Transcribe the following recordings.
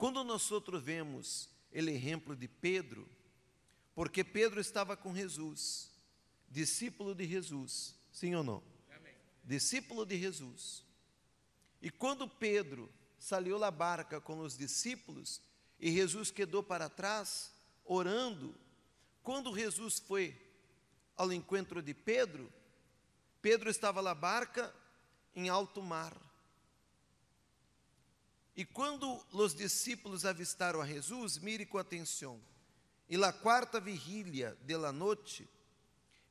Quando nós outros vemos o exemplo de Pedro, porque Pedro estava com Jesus, discípulo de Jesus, sim ou não? Amém. Discípulo de Jesus. E quando Pedro saiu da barca com os discípulos e Jesus quedou para trás, orando, quando Jesus foi ao encontro de Pedro, Pedro estava na barca em alto mar. E quando os discípulos avistaram a Jesus, mire com atenção. E na quarta vigília de la noite,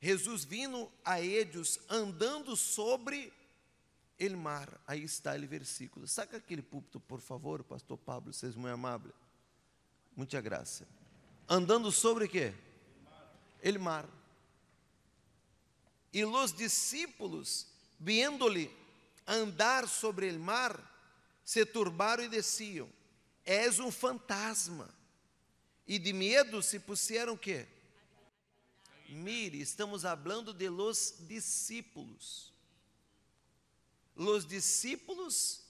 Jesus vindo a eles andando sobre el mar. Aí está o versículo. Saca aquele púlpito, por favor, pastor Pablo, vocês muito amável. Muita graça. Andando sobre o quê? El mar. E os discípulos, vendo-lhe andar sobre el mar, se turbaram e desciam. És um fantasma. E de medo se puseram quê? Mire, estamos falando de los discípulos. Los discípulos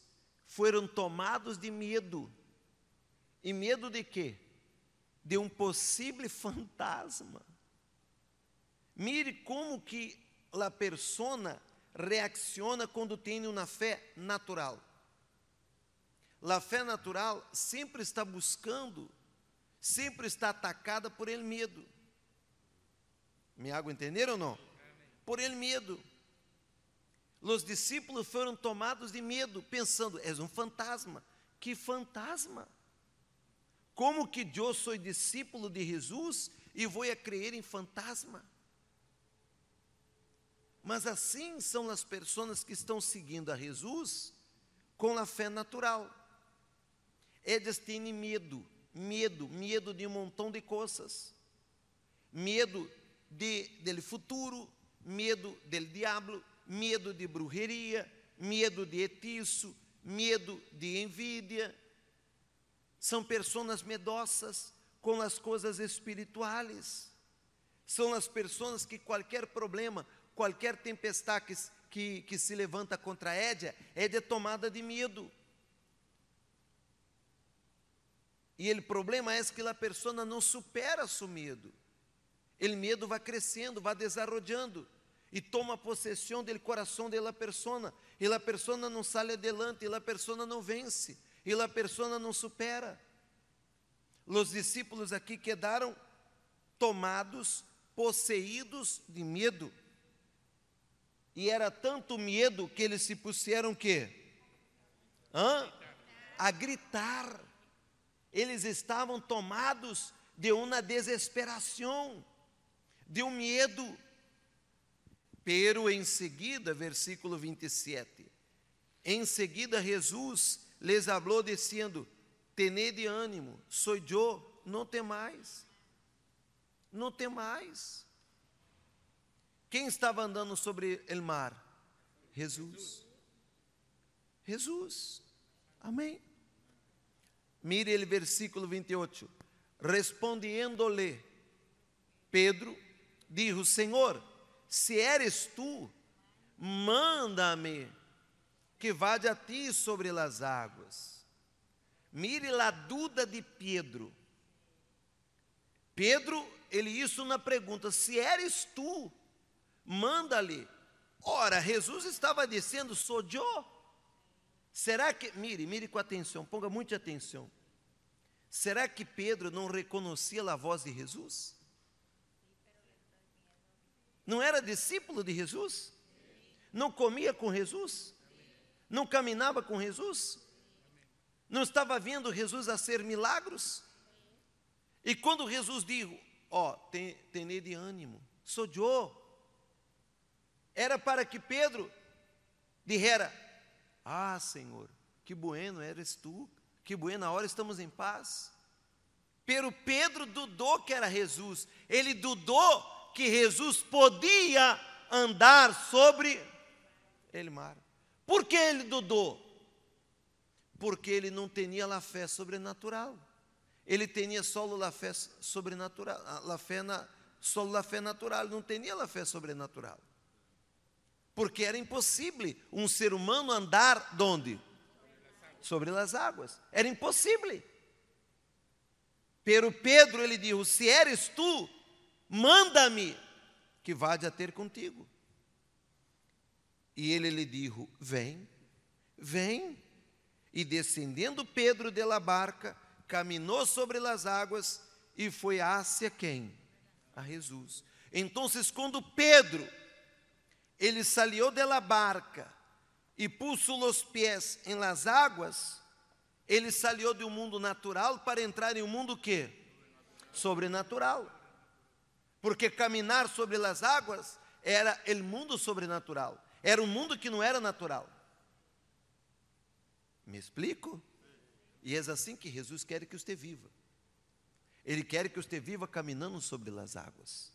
foram tomados de medo. E medo de quê? De um possível fantasma. Mire como que a persona reacciona quando tem uma fé natural. A fé natural sempre está buscando, sempre está atacada por ele medo. Me hago entender ou não? Por ele medo. Os discípulos foram tomados de medo, pensando: és um fantasma. Que fantasma? Como que eu sou discípulo de Jesus e vou a crer em fantasma? Mas assim são as pessoas que estão seguindo a Jesus com a fé natural. Eles têm medo, medo, medo de um montão de coisas. Medo de, dele futuro, medo dele diabo, medo de brujeria, medo de etiço, medo de envidia. São pessoas medosas com as coisas espirituais. São as pessoas que qualquer problema, qualquer tempestade que, que, que se levanta contra a Édia, é tomada de medo. E o problema é que a pessoa não supera seu medo. O medo vai crescendo, vai desarrollando e toma possessão do coração da pessoa. E a pessoa não sai adelante, e a pessoa não vence, e a pessoa não supera. Os discípulos aqui quedaram tomados, possuídos de medo. E era tanto medo que eles se puseram que Hã? A gritar. Eles estavam tomados de uma desesperação de um medo. Pero em seguida, versículo 27, em seguida Jesus les hablou dizendo: Tenede ânimo, sou eu, não tem mais. Não tem mais. Quem estava andando sobre o mar? Jesus. Jesus. Amém. Mire o versículo 28. Respondendo-lhe Pedro, dijo: Senhor, se eres tu, manda-me que vá a ti sobre as águas. Mire a dúvida de Pedro. Pedro, ele isso na pergunta: se eres tu, manda-lhe. Ora, Jesus estava dizendo: sou eu. Será que, mire, mire com atenção, ponga muita atenção. Será que Pedro não reconhecia a voz de Jesus? Não era discípulo de Jesus? Não comia com Jesus? Não caminhava com Jesus? Não estava vendo Jesus a ser milagros? E quando Jesus disse, ó, oh, tenha de ânimo, sou eu. Era para que Pedro dijera, ah, Senhor, que bueno eres tu, que buena hora estamos em paz. Pero Pedro dudou que era Jesus, ele dudou que Jesus podia andar sobre ele mar. Por que ele dudou? Porque ele não tinha a fé sobrenatural. Ele tinha só a fé sobrenatural, a fé na, a fé natural, não tinha a fé sobrenatural. Porque era impossível um ser humano andar onde? Sobre as águas. Era impossível. Pero Pedro ele dijo: Se eres tu, manda-me que vá a ter contigo. E ele lhe dijo: Vem, vem. E descendendo Pedro de la barca, caminhou sobre as águas e foi hacia quem? A Jesus. Então, quando Pedro ele salió de la barca e puso os pés em las águas, ele de um mundo natural para entrar em um mundo que sobrenatural. Porque caminhar sobre as águas era o mundo sobrenatural, era um mundo que não era natural. Me explico? E é assim que Jesus quer que você viva. Ele quer que você viva caminhando sobre as águas.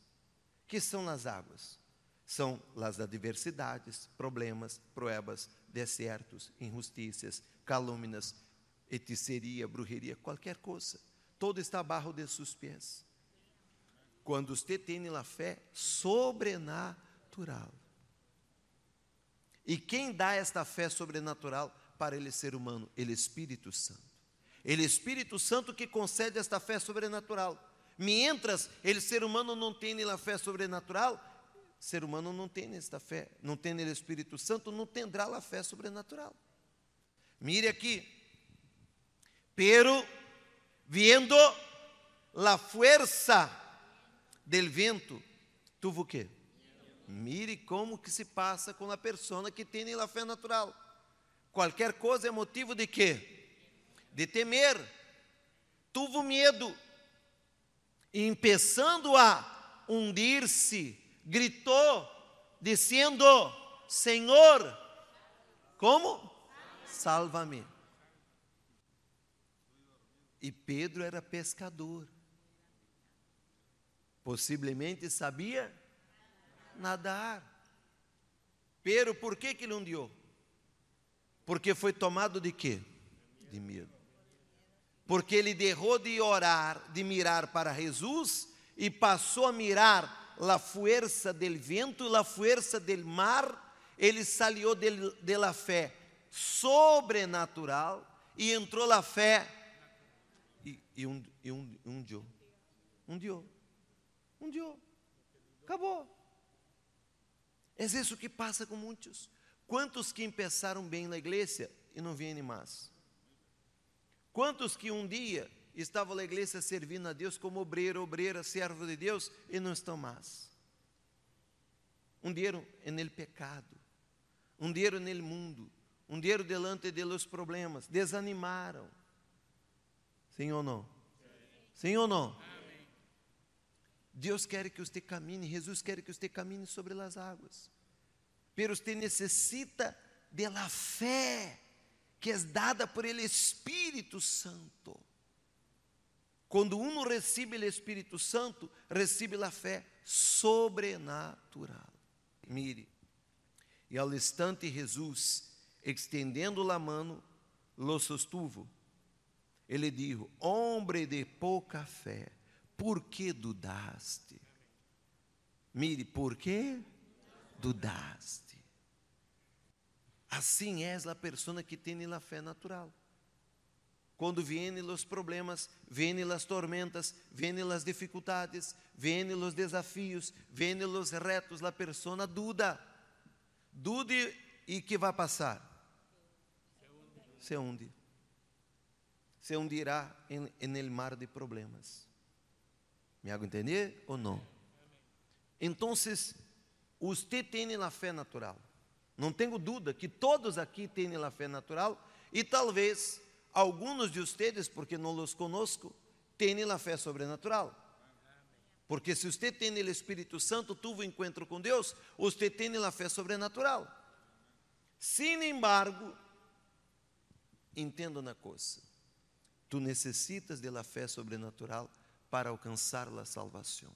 Que são as águas? São as adversidades, problemas, provas, desertos, injustiças, calúnias, hechiceria, brujeria, qualquer coisa. Todo está abaixo de seus pés. Quando você tem a fé sobrenatural. E quem dá esta fé sobrenatural? para ele ser humano? Ele Espírito Santo. Ele Espírito Santo que concede esta fé sobrenatural. Mientras ele ser humano não tem a fé sobrenatural, ser humano não tem esta fé, não tem o Espírito Santo, não tendrá a fé sobrenatural. Mire aqui. Pero viendo la fuerza del vento, tuvo o quê? Mire como que se passa com a pessoa que tem a fé natural. Qualquer coisa é motivo de quê? De temer. Tuvo medo. E começando a hundir-se, gritou, dizendo: Senhor, como? Salva-me. E Pedro era pescador. Possivelmente sabia nadar. Pero por que que ele hundiu? Porque foi tomado de quê? De medo. Porque ele derrou de orar, de mirar para Jesus e passou a mirar la fuerza del vento, la fuerza del mar. Ele salió de, de la fé sobrenatural e entrou la fé e, e um, e um, um. Um dio. Um dio. Acabou. É isso que passa com muitos. Quantos que empeçaram bem na igreja e não vêm mais? Quantos que um dia estavam na igreja servindo a Deus como obreiro, obreira, servo de Deus e não estão mais? Um dia no pecado, um dia no mundo, um dia delante de los problemas, desanimaram. Sim ou não? Sim ou não? Deus quer que você caminhe, Jesus quer que você caminhe sobre as águas pero usted necessita de la fé que é dada por el Espírito Santo. Quando uno recebe o Espírito Santo, recebe a fé sobrenatural. Mire, e ao instante Jesus, extendendo a mão, lo sostuvo. Ele disse: Hombre de pouca fé, por que dudaste? Mire, por que dudaste? Assim é a pessoa que tem a fé natural. Quando vêm os problemas, vêm as tormentas, vêm as dificuldades, vêm os desafios, vêm os retos, a pessoa duda. Dude e que vai passar? Se hunde. Se hundirá em, em el mar de problemas. Me hago entender ou não? Então, você tem a fé natural. Não tenho dúvida que todos aqui têm a fé natural e talvez alguns de vocês, porque não os conosco, tenham a fé sobrenatural. Porque se você tem o Espírito Santo, tuvo encontro com Deus, você tem a fé sobrenatural. Sin embargo, entenda uma coisa: tu necessitas de la fé sobrenatural para alcançar a salvação.